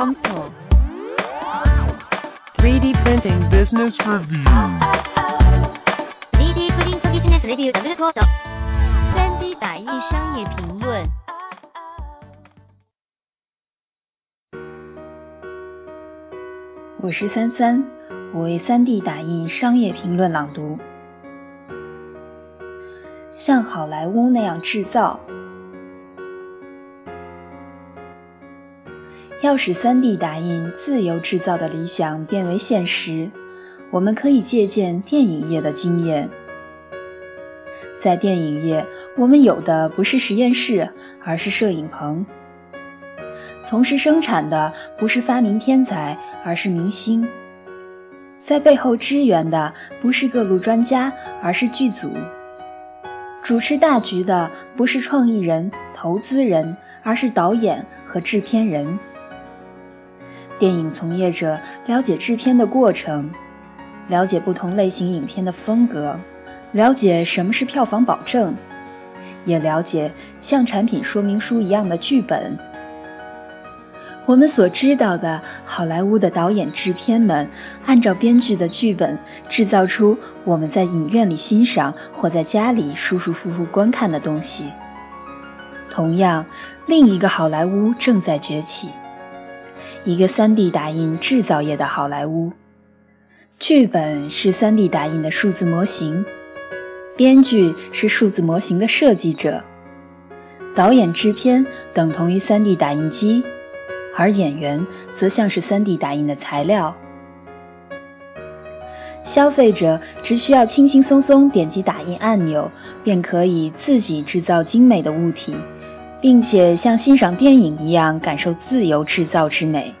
Punctual 3D Printing Business Review 3D プリントビジネスレビューダブルコート 3D 打印商业评论我是三三，我为 3D 打印商业评论朗读。像好莱坞那样制造。 要使 3D 打印自由制造的理想变为现实，我们可以借鉴电影业的经验。在电影业，我们有的不是实验室，而是摄影棚；从事生产的不是发明天才，而是明星；在背后支援的不是各路专家，而是剧组；主持大局的不是创意人、投资人，而是导演和制片人。电影从业者了解制片的过程，了解不同类型影片的风格，了解什么是票房保证，也了解像产品说明书一样的剧本。我们所知道的好莱坞的导演、制片们，按照编剧的剧本制造出我们在影院里欣赏或在家里舒舒服服观看的东西。同样，另一个好莱坞正在崛起。一个 3D 打印制造业的好莱坞，剧本是 3D 打印的数字模型，编剧是数字模型的设计者，导演制片等同于 3D 打印机，而演员则像是 3D 打印的材料。消费者只需要轻轻松松点击打印按钮，便可以自己制造精美的物体。并且像欣赏电影一样感受自由制造之美，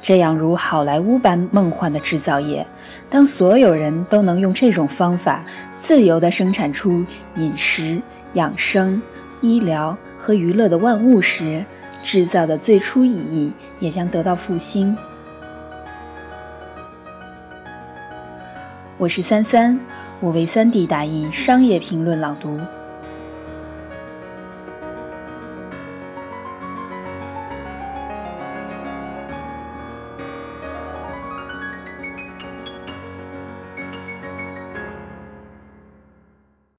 这样如好莱坞般梦幻的制造业，当所有人都能用这种方法自由地生产出饮食、养生、医疗和娱乐的万物时，制造的最初意义也将得到复兴。我是三三，我为三 D 打印商业评论朗读。